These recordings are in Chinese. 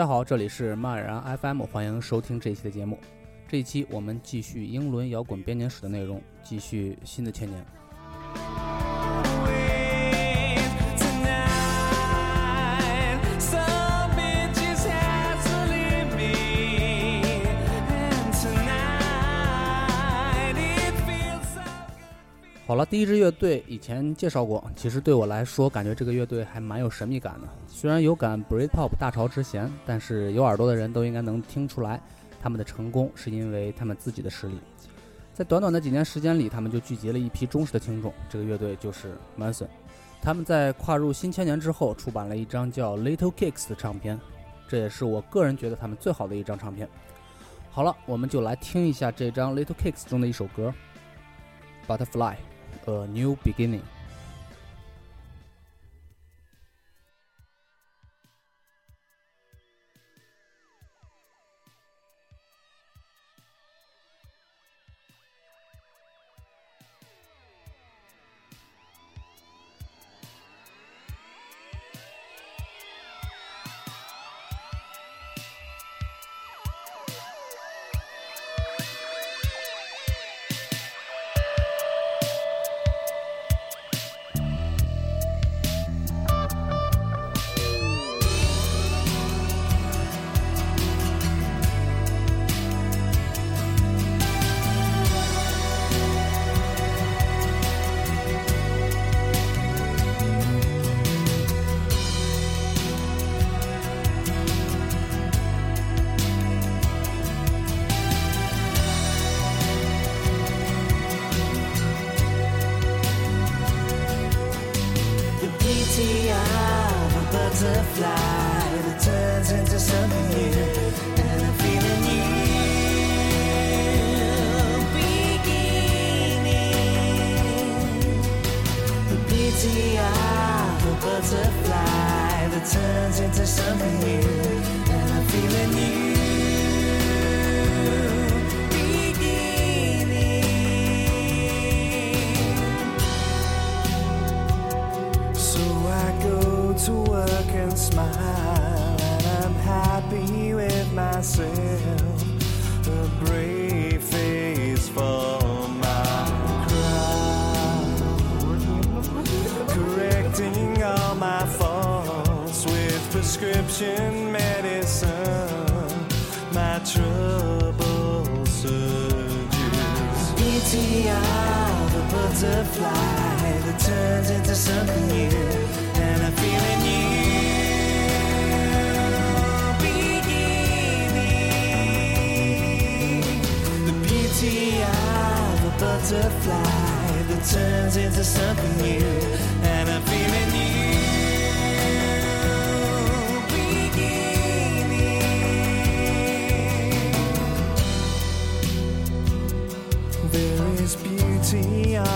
大家好，这里是漫然 FM，欢迎收听这一期的节目。这一期我们继续英伦摇滚编年史的内容，继续新的千年。好了，第一支乐队以前介绍过，其实对我来说，感觉这个乐队还蛮有神秘感的。虽然有感 Britpop 大潮之嫌，但是有耳朵的人都应该能听出来，他们的成功是因为他们自己的实力。在短短的几年时间里，他们就聚集了一批忠实的听众。这个乐队就是 Manson。他们在跨入新千年之后，出版了一张叫《Little Kicks》的唱片，这也是我个人觉得他们最好的一张唱片。好了，我们就来听一下这张《Little Kicks》中的一首歌，《Butterfly》。A new beginning. Prescription medicine, my trouble surges. ETR, the butterfly that turns into something new, and I'm feeling new. Beginning, the beauty of the butterfly that turns into something new,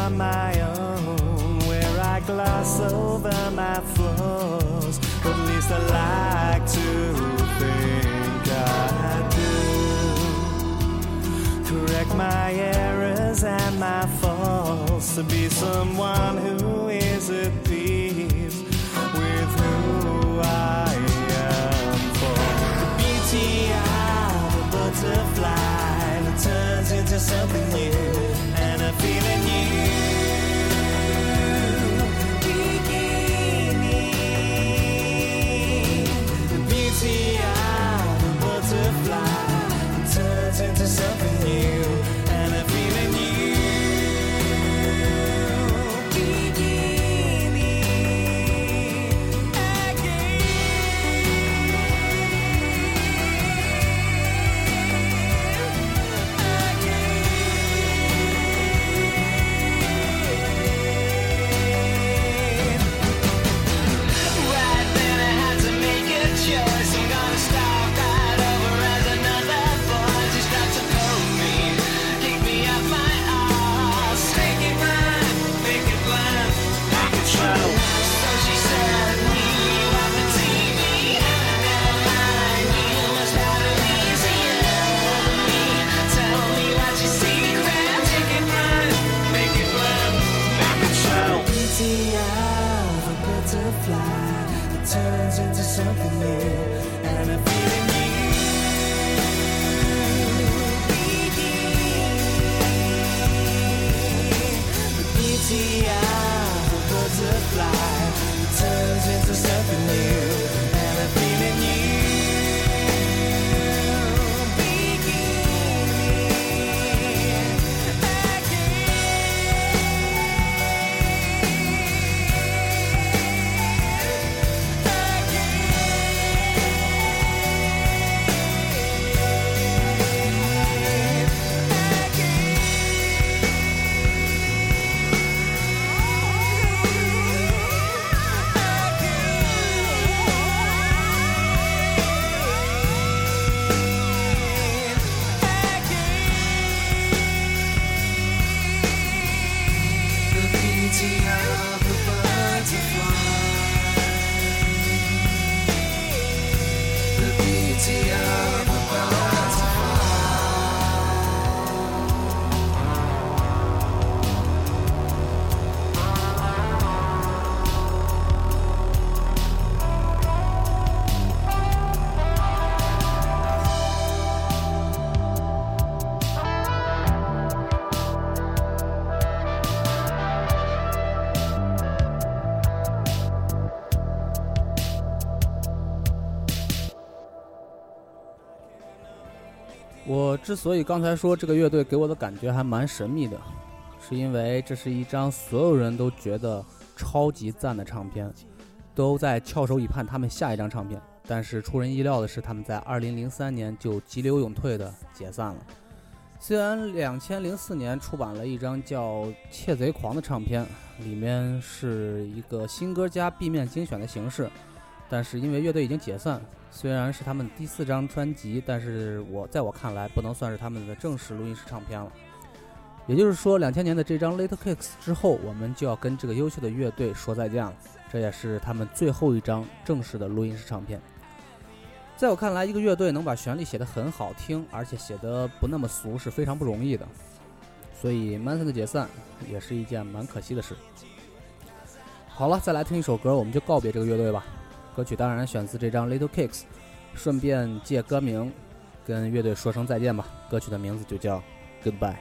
On my own, where I gloss over my flaws. At least I like to think I do. Correct my errors and my faults to be someone who is at peace with who I am. For the beauty of a butterfly that turns into something new. 之所以刚才说这个乐队给我的感觉还蛮神秘的，是因为这是一张所有人都觉得超级赞的唱片，都在翘首以盼他们下一张唱片。但是出人意料的是，他们在2003年就急流勇退的解散了。虽然2004年出版了一张叫《窃贼狂》的唱片，里面是一个新歌加 B 面精选的形式，但是因为乐队已经解散，虽然是他们第四张专辑，但是我在我看来不能算是他们的正式录音室唱片了。也就是说，两千年的这张《Little Kicks》之后，我们就要跟这个优秀的乐队说再见了。这也是他们最后一张正式的录音室唱片。在我看来，一个乐队能把旋律写得很好听，而且写得不那么俗，是非常不容易的。所以，Manson 的解散也是一件蛮可惜的事。好了，再来听一首歌，我们就告别这个乐队吧。歌曲当然选自这张《Little Kicks》，顺便借歌名跟乐队说声再见吧。歌曲的名字就叫《Goodbye》。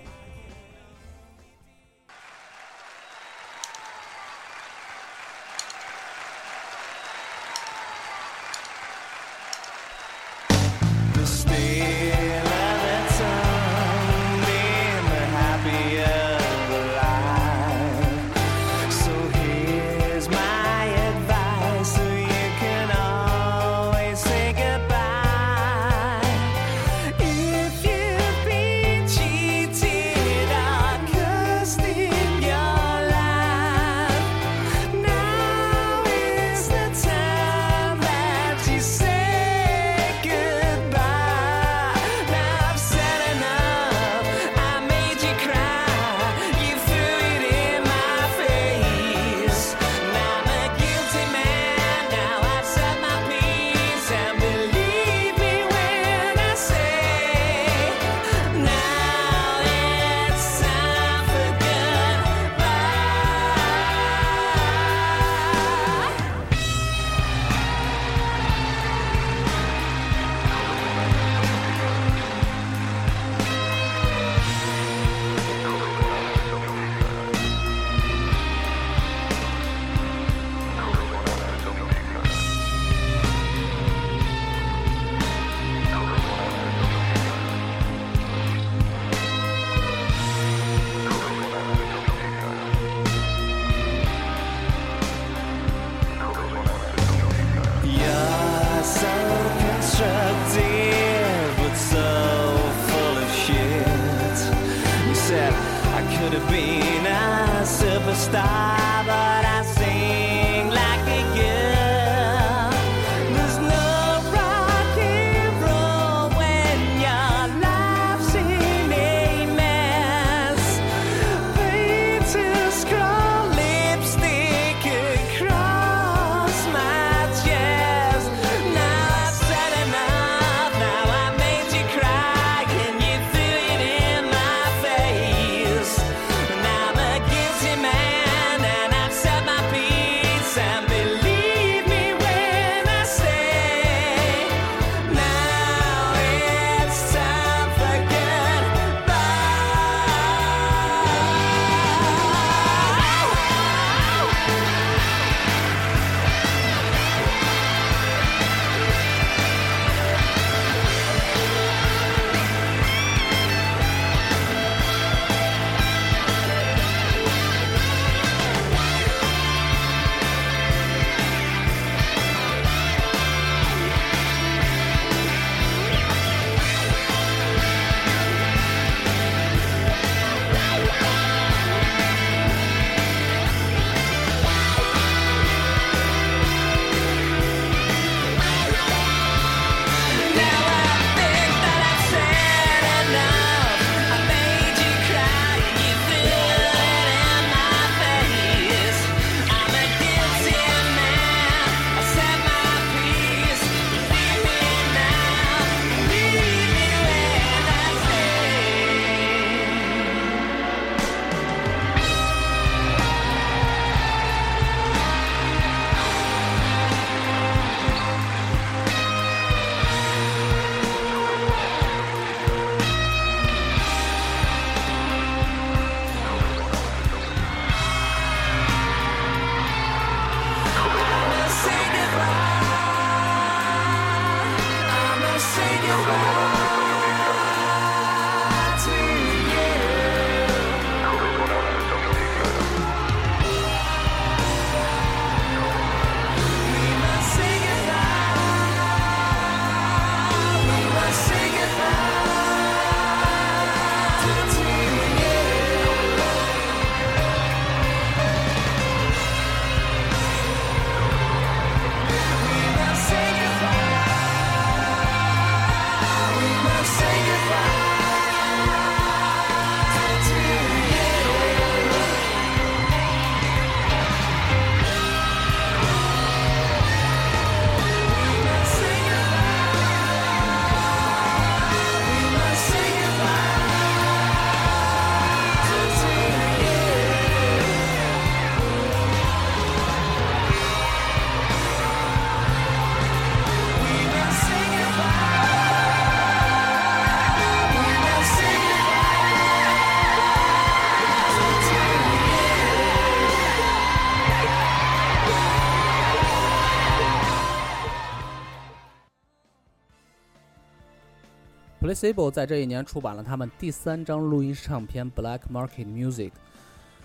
Placebo 在这一年出版了他们第三张录音唱片《Black Market Music》。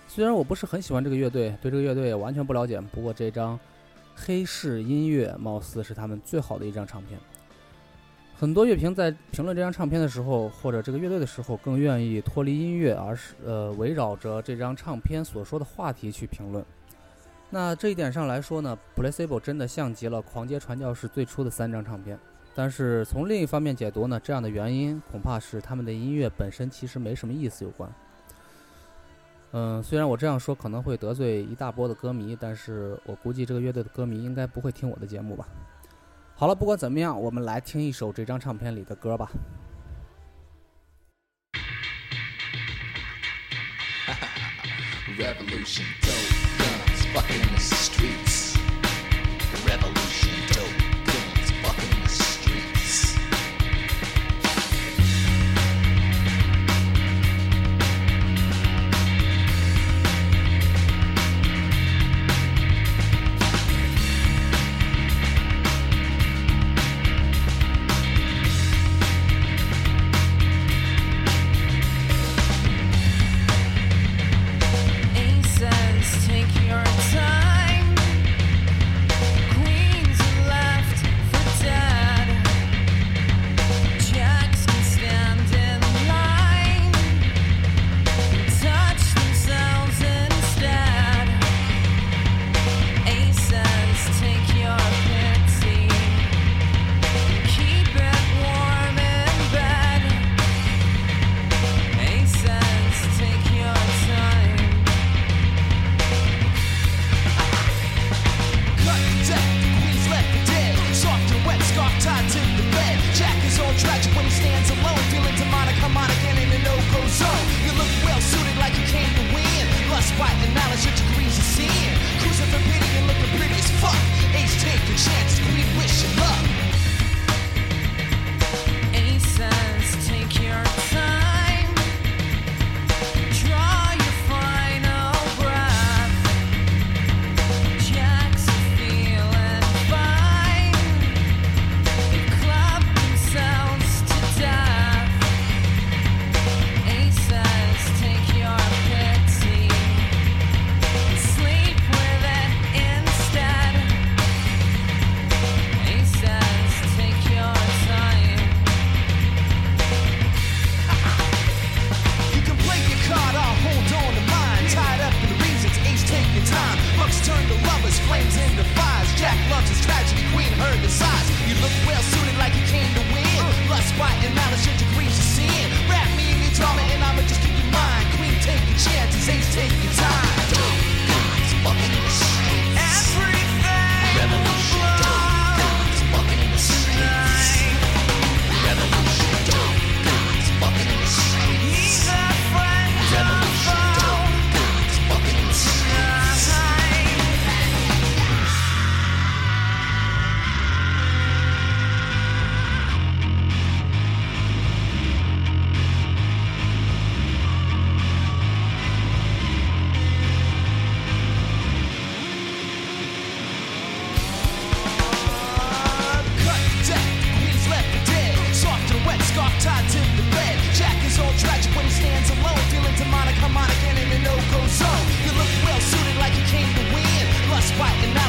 虽然我不是很喜欢这个乐队，对这个乐队也完全不了解，不过这张黑市音乐貌似是他们最好的一张唱片。很多乐评在评论这张唱片的时候，或者这个乐队的时候，更愿意脱离音乐，而是呃围绕着这张唱片所说的话题去评论。那这一点上来说呢，Placebo 真的像极了狂街传教士最初的三张唱片。但是从另一方面解读呢，这样的原因恐怕是他们的音乐本身其实没什么意思有关。嗯，虽然我这样说可能会得罪一大波的歌迷，但是我估计这个乐队的歌迷应该不会听我的节目吧。好了，不管怎么样，我们来听一首这张唱片里的歌吧。Revolution, dope guns, fucking in the streets. Revolution, white and I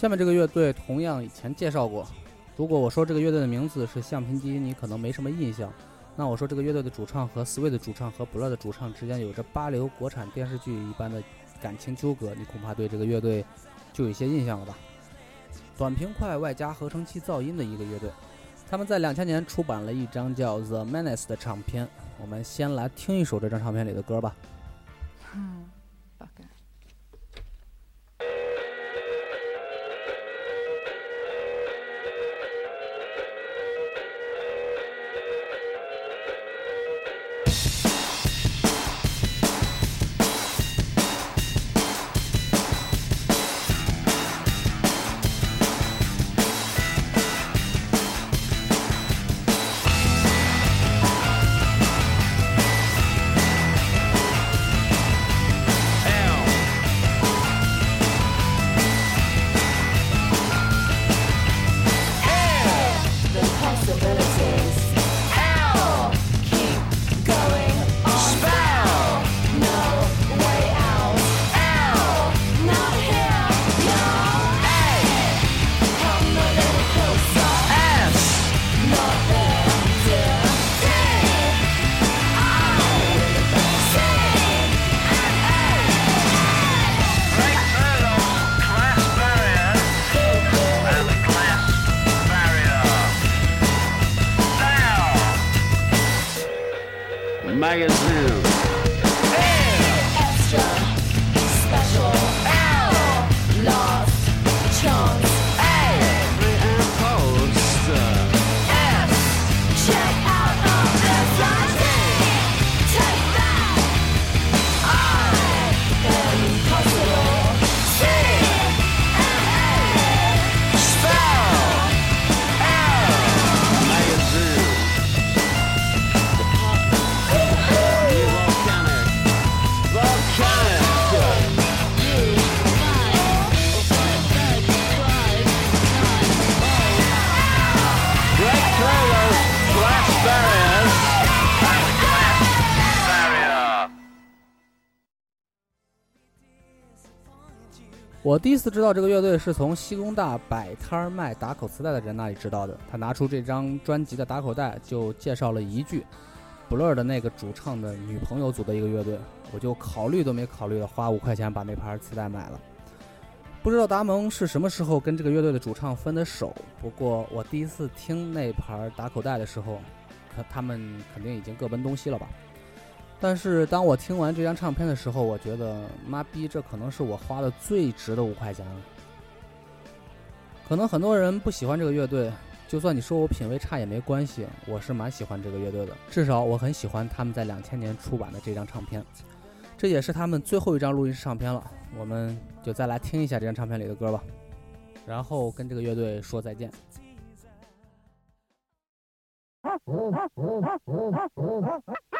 下面这个乐队同样以前介绍过，如果我说这个乐队的名字是橡皮机，你可能没什么印象。那我说这个乐队的主唱和 Sway 的主唱和 Blur 的主唱之间有着八流国产电视剧一般的感情纠葛，你恐怕对这个乐队就有一些印象了吧？短平快外加合成器噪音的一个乐队，他们在两千年出版了一张叫《The Menace》的唱片。我们先来听一首这张唱片里的歌吧。我第一次知道这个乐队是从西工大摆摊卖打口磁带的人那里知道的。他拿出这张专辑的打口袋，就介绍了一句，Blur 的那个主唱的女朋友组的一个乐队，我就考虑都没考虑的花五块钱把那盘磁带买了。不知道达蒙是什么时候跟这个乐队的主唱分的手，不过我第一次听那盘打口袋的时候，可他们肯定已经各奔东西了吧。但是当我听完这张唱片的时候，我觉得妈逼，这可能是我花的最值的五块钱了。可能很多人不喜欢这个乐队，就算你说我品味差也没关系，我是蛮喜欢这个乐队的。至少我很喜欢他们在两千年出版的这张唱片，这也是他们最后一张录音室唱片了。我们就再来听一下这张唱片里的歌吧，然后跟这个乐队说再见。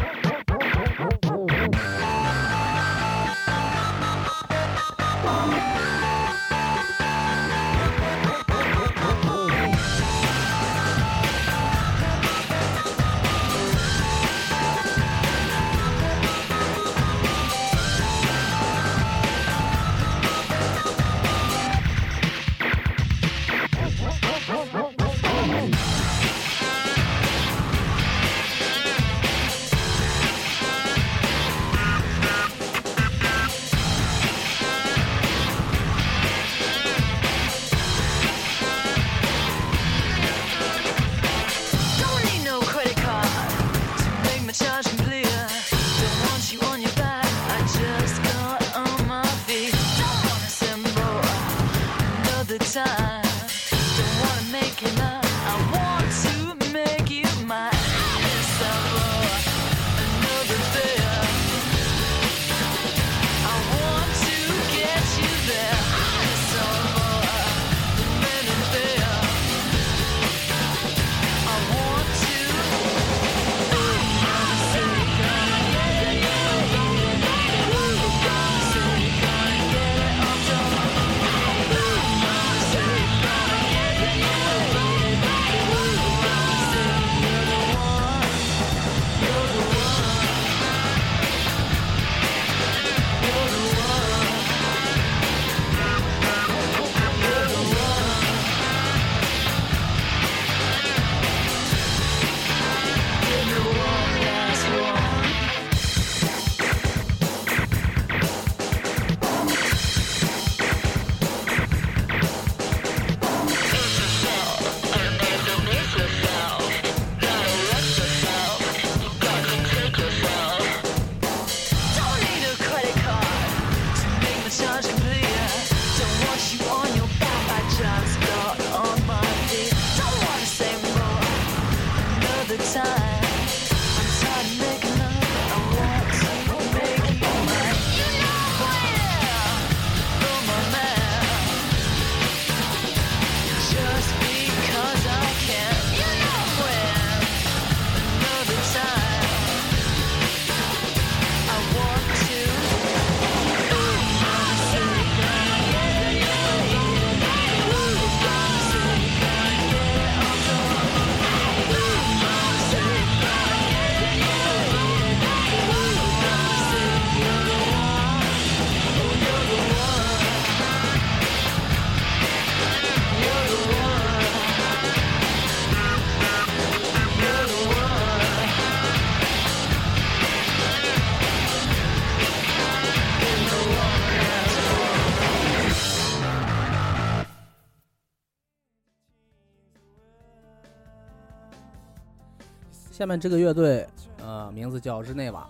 下面这个乐队，呃，名字叫日内瓦。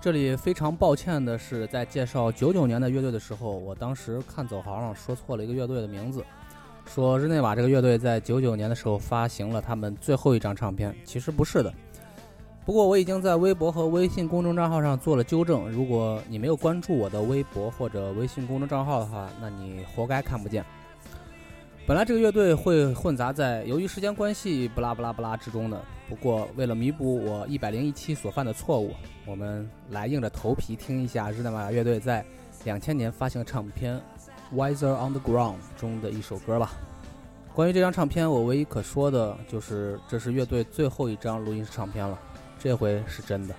这里非常抱歉的是，在介绍九九年的乐队的时候，我当时看走行上说错了一个乐队的名字，说日内瓦这个乐队在九九年的时候发行了他们最后一张唱片，其实不是的。不过我已经在微博和微信公众账号上做了纠正，如果你没有关注我的微博或者微信公众账号的话，那你活该看不见。本来这个乐队会混杂在由于时间关系不拉不拉不拉之中的，不过为了弥补我一百零一期所犯的错误，我们来硬着头皮听一下日内瓦乐队在两千年发行的唱片《Wiser on the Ground》中的一首歌吧。关于这张唱片，我唯一可说的就是这是乐队最后一张录音室唱片了，这回是真的。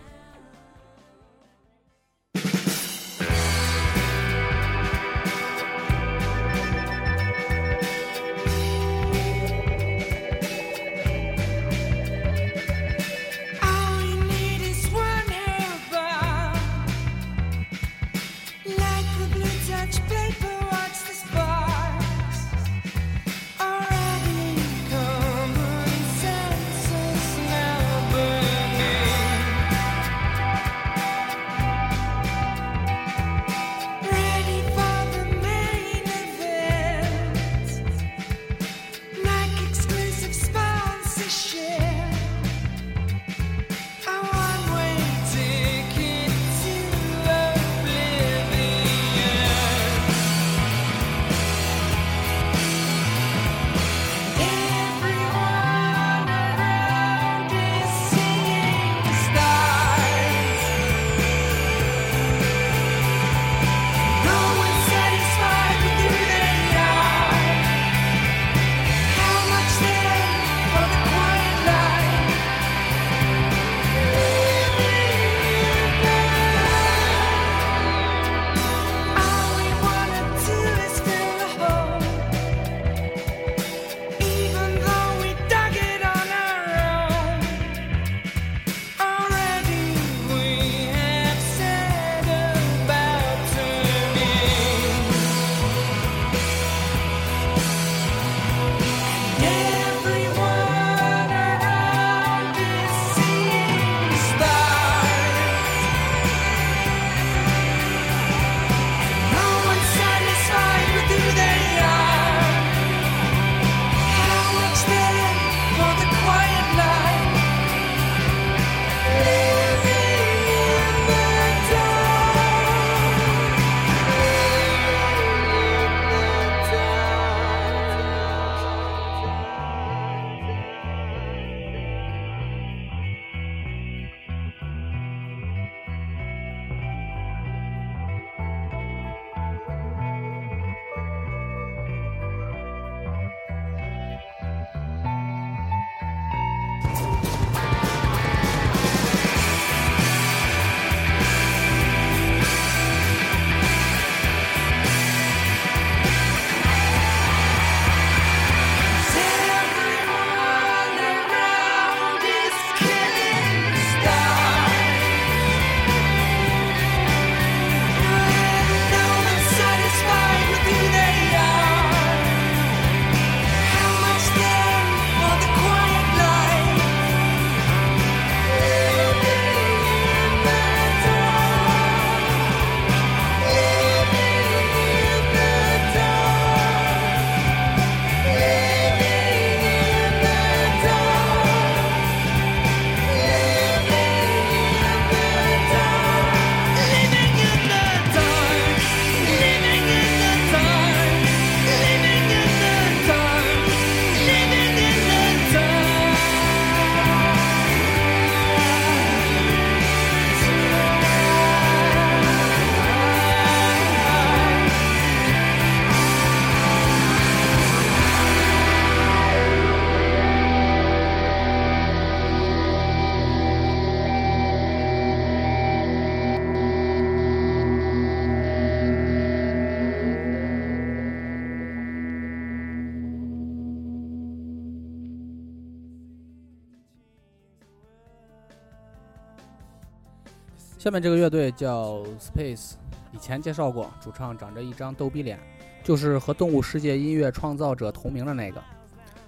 下面这个乐队叫 Space，以前介绍过，主唱长着一张逗逼脸，就是和动物世界音乐创造者同名的那个，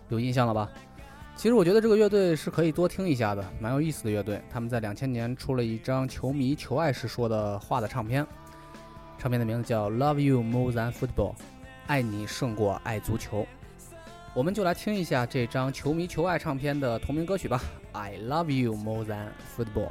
有印象了吧？其实我觉得这个乐队是可以多听一下的，蛮有意思的乐队。他们在两千年出了一张球迷求爱时说的话的唱片，唱片的名字叫《Love You More Than Football》，爱你胜过爱足球。我们就来听一下这张球迷求爱唱片的同名歌曲吧，《I Love You More Than Football》。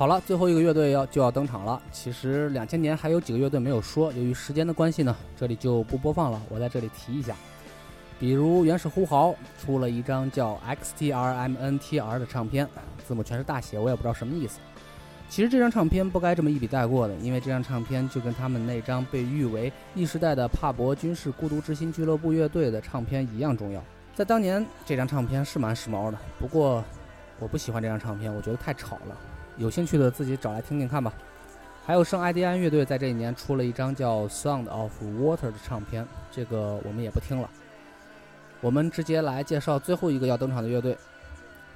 好了，最后一个乐队要就要登场了。其实两千年还有几个乐队没有说，由于时间的关系呢，这里就不播放了。我在这里提一下，比如原始呼嚎出了一张叫 XTRMNTR 的唱片，字母全是大写，我也不知道什么意思。其实这张唱片不该这么一笔带过的，因为这张唱片就跟他们那张被誉为 E 时代的帕博军事孤独之心俱乐部乐队的唱片一样重要。在当年，这张唱片是蛮时髦的，不过我不喜欢这张唱片，我觉得太吵了。有兴趣的自己找来听听看吧。还有圣艾迪安乐队在这一年出了一张叫《Sound of Water》的唱片，这个我们也不听了。我们直接来介绍最后一个要登场的乐队。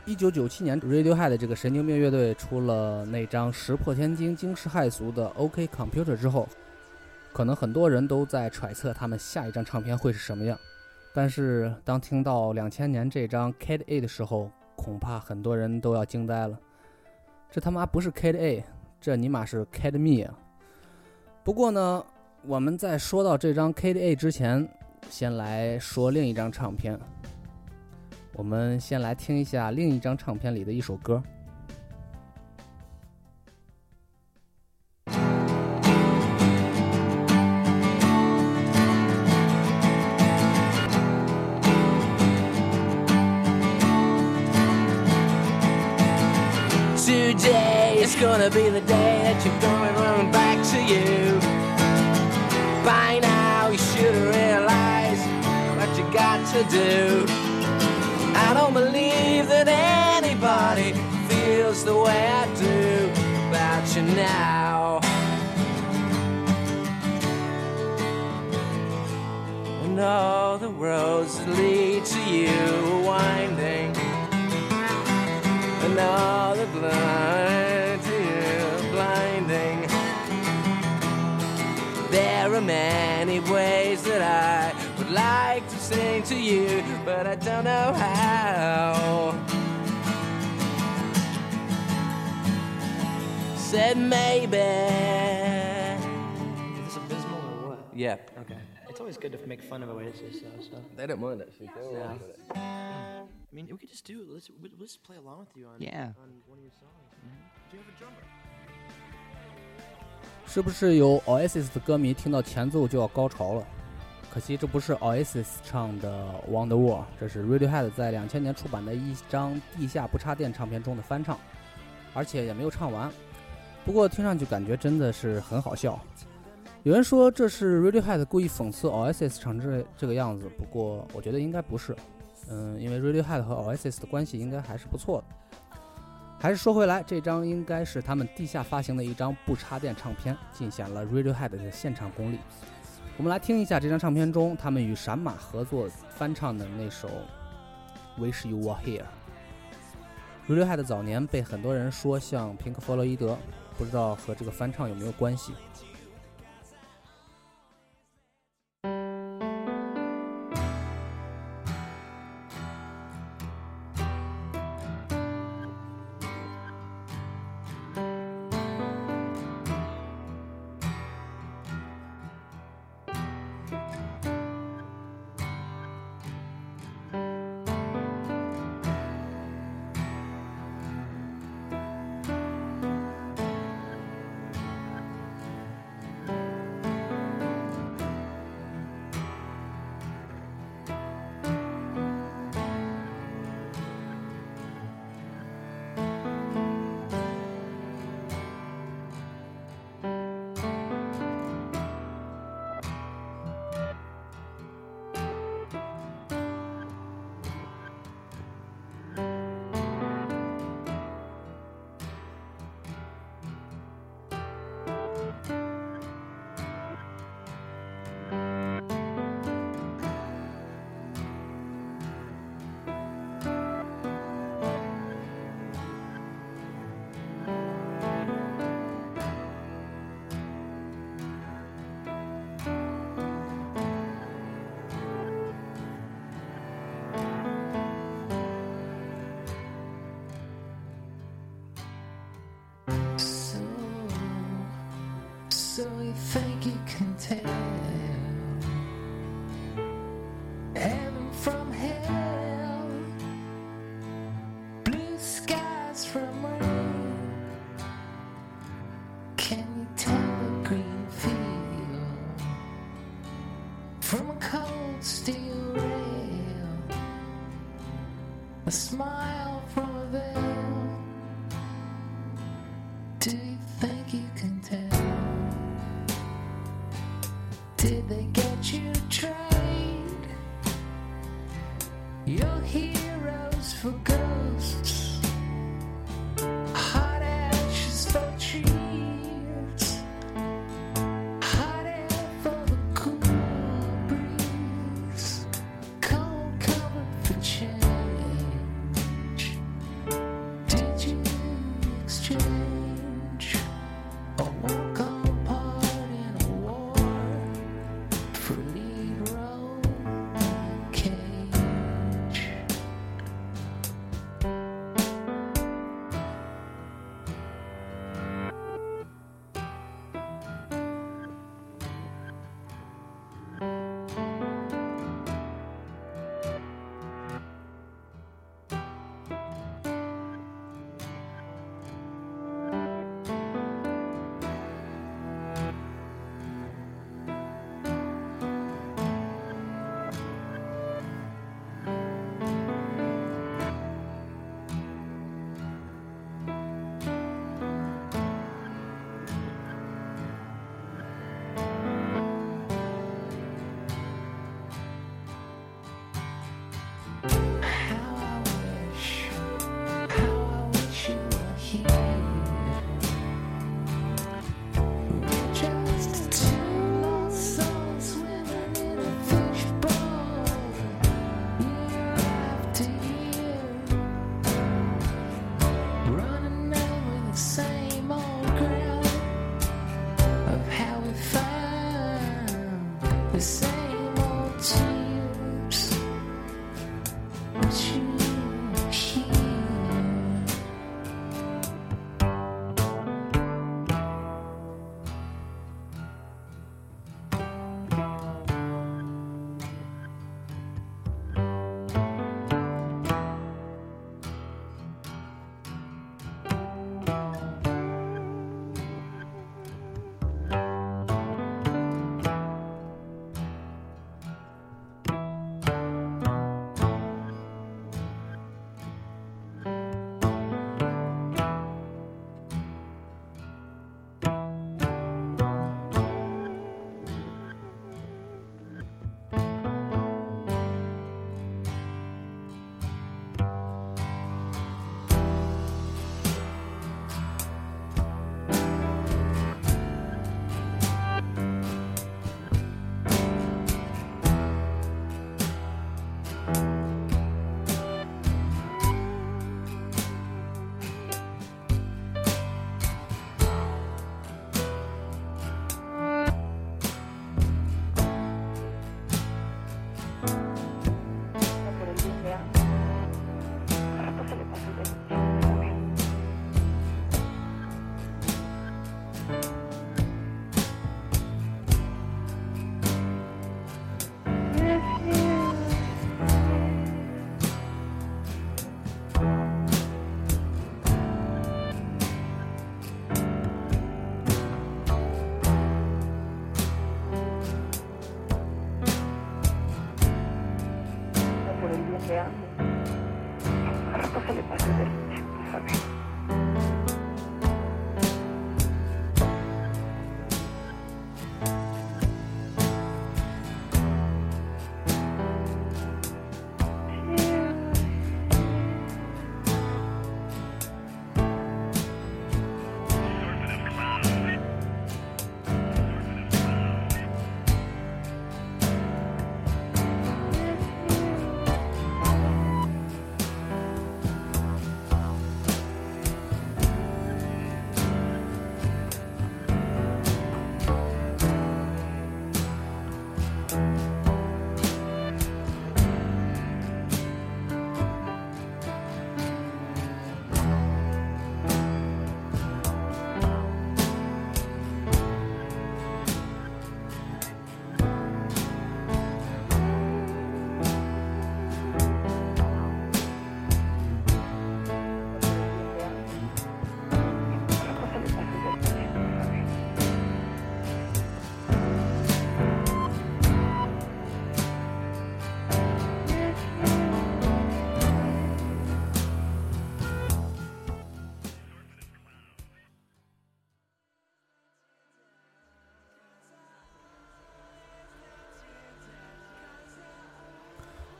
一九九七年，Radiohead 这个神经病乐队出了那张石破天惊、惊世骇俗的《OK Computer》之后，可能很多人都在揣测他们下一张唱片会是什么样。但是当听到两千年这张《Kid A》的时候，恐怕很多人都要惊呆了。这他妈不是 KDA，这尼玛是 kdme 啊！不过呢，我们在说到这张 KDA 之前，先来说另一张唱片。我们先来听一下另一张唱片里的一首歌。Today is gonna be the day that you're gonna run back to you. By now, you should have realized what you got to do. I don't believe that anybody feels the way I do about you now. And all the roads that lead to you are winding. And all many ways that I would like to sing to you, but I don't know how. Said maybe. Is this abysmal or what? Yeah. Okay. It's always good to make fun of Oasis, though. So They don't mind actually. They all Yeah. like it. I mean, we could just do it. Let's let's play along with you on Yeah. on one of your songs. Mm-hmm. Do you have a drummer? 是不是有 Oasis 的歌迷听到前奏就要高潮了？可惜这不是 Oasis 唱的《Wonderwall》，这是 Radiohead 在两千年出版的一张地下不插电唱片中的翻唱，而且也没有唱完。不过听上去感觉真的是很好笑。有人说这是 Radiohead 故意讽刺 Oasis 唱这这个样子，不过我觉得应该不是。嗯，因为 Radiohead 和 Oasis 的关系应该还是不错的。还是说回来，这张应该是他们地下发行的一张不插电唱片，尽显了 Radiohead 的现场功力。我们来听一下这张唱片中他们与闪马合作翻唱的那首《Wish You Were Here》。Radiohead 早年被很多人说像平克·弗洛伊德，不知道和这个翻唱有没有关系？Think you can tell heaven from hell, blue skies from rain? Can you tell a green field from a cold steel rail? A smile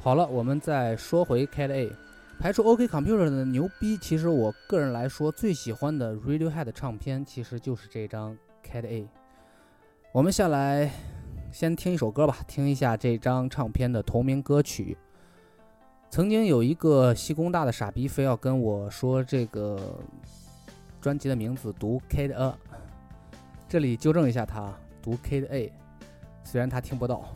好了，我们再说回 Cat A，排除 OK Computer 的牛逼，其实我个人来说最喜欢的 Radiohead 唱片其实就是这张 Cat A。我们下来先听一首歌吧，听一下这张唱片的同名歌曲。曾经有一个西工大的傻逼非要跟我说这个专辑的名字读 Cat A，这里纠正一下他，读 Cat A，虽然他听不到。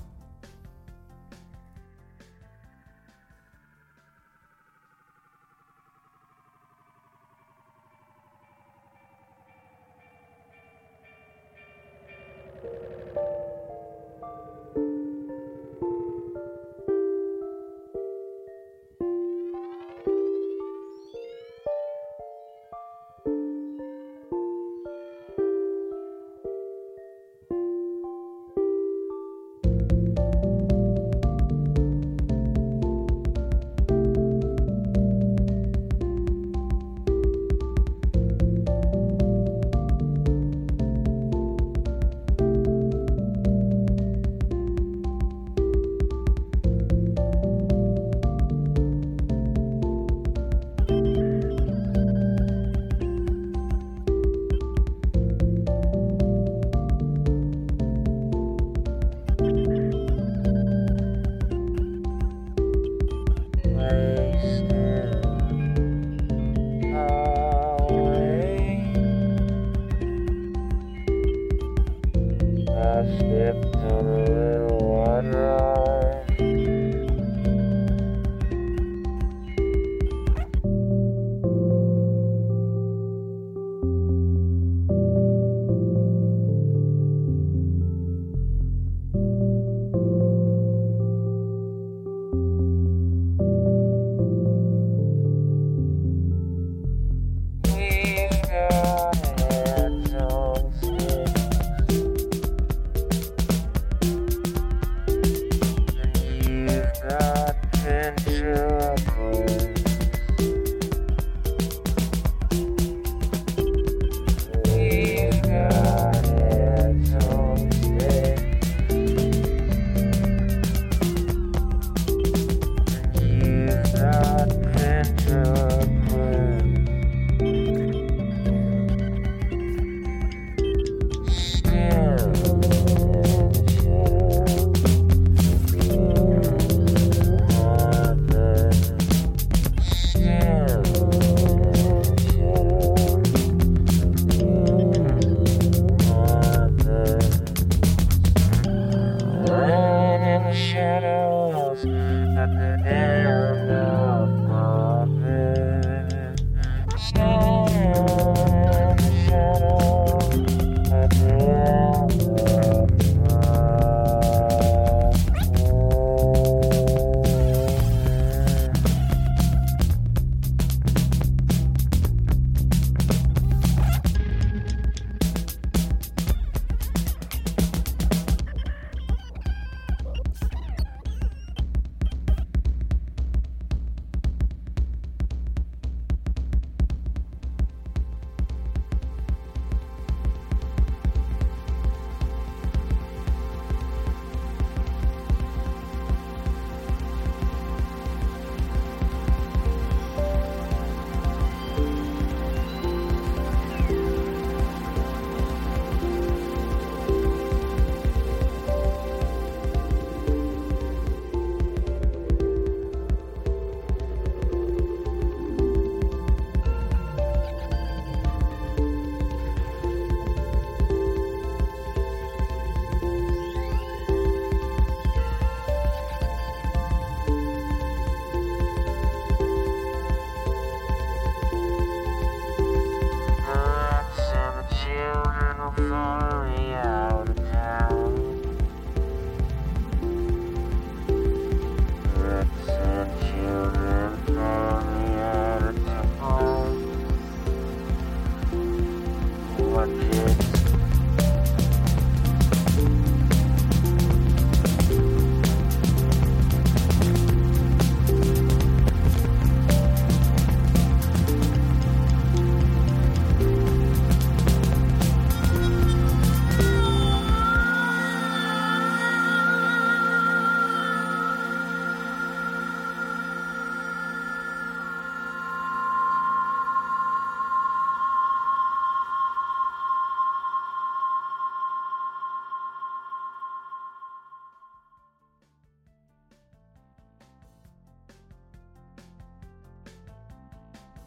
I slipped on a little water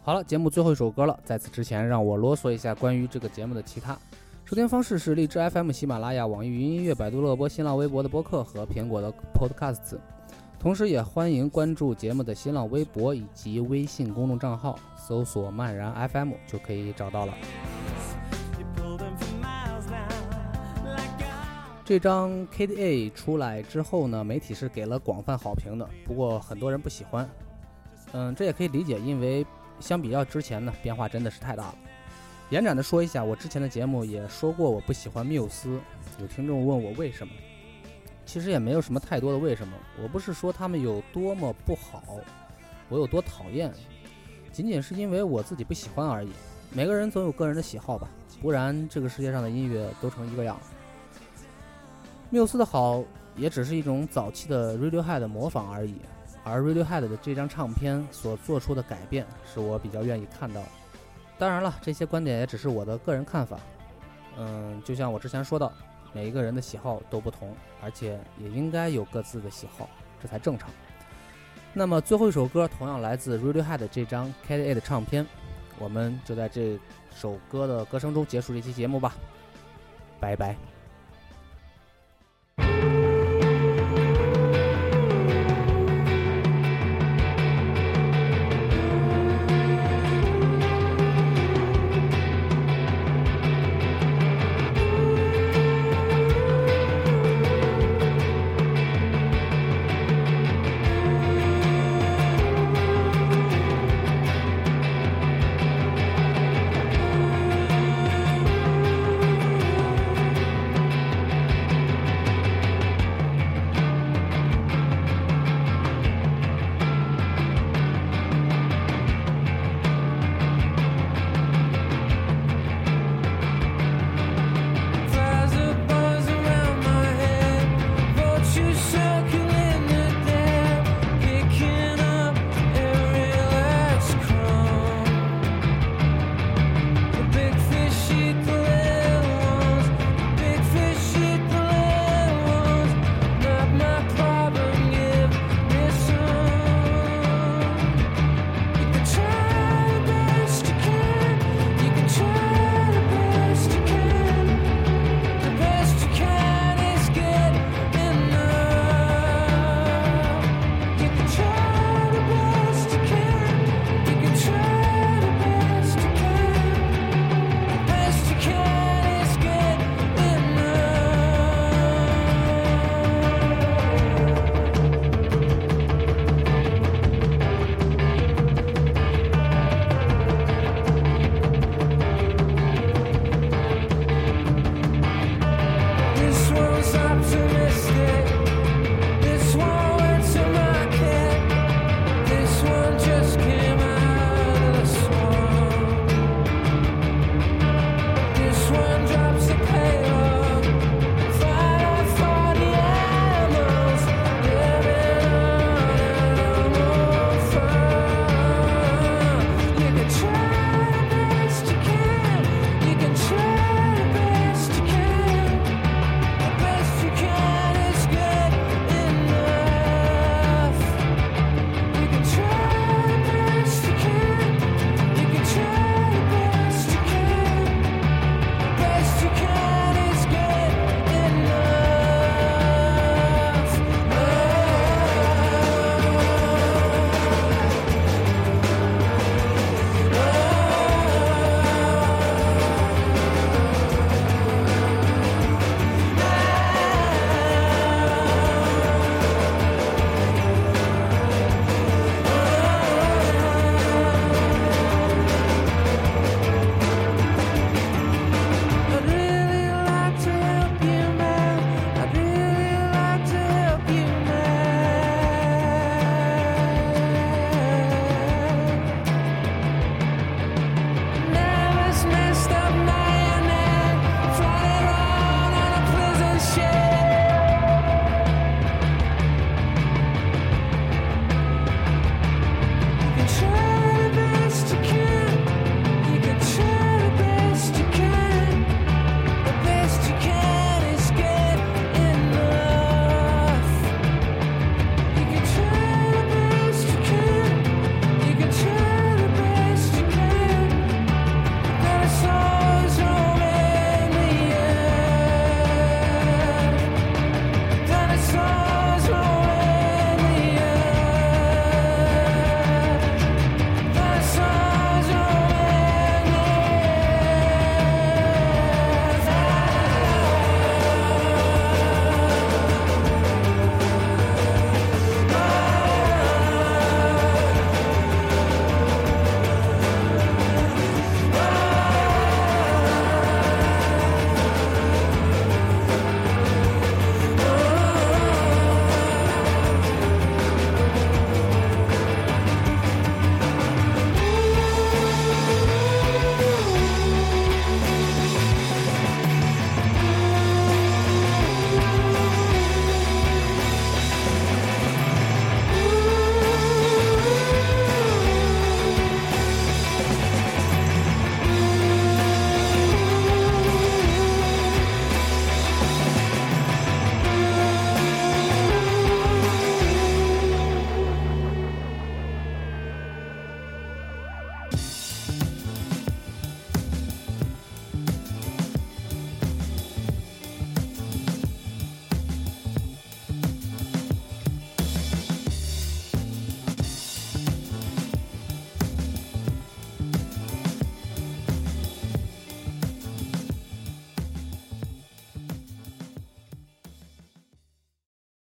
好了，节目最后一首歌了。在此之前，让我啰嗦一下关于这个节目的其他。收听方式是荔枝 FM、喜马拉雅、网易云音乐、百度乐播、新浪微博的播客和苹果的 Podcasts。同时，也欢迎关注节目的新浪微博以及微信公众账号，搜索“漫然 FM” 就可以找到了。这张 KDA 出来之后呢，媒体是给了广泛好评的，不过很多人不喜欢。嗯，这也可以理解，因为相比较之前呢，变化真的是太大了。延展的说一下，我之前的节目也说过我不喜欢缪斯，有听众问我为什么，其实也没有什么太多的为什么，我不是说他们有多么不好，我有多讨厌，仅仅是因为我自己不喜欢而已。每个人总有个人的喜好吧，不然这个世界上的音乐都成一个样了。缪斯的好也只是一种早期的 Radiohead 模仿而已，而 Radiohead 的这张唱片所做出的改变是我比较愿意看到的。当然了，这些观点也只是我的个人看法。嗯，就像我之前说到，每一个人的喜好都不同，而且也应该有各自的喜好，这才正常。那么最后一首歌同样来自 Radiohead 这张 KDA 的唱片，我们就在这首歌的歌声中结束这期节目吧，拜拜。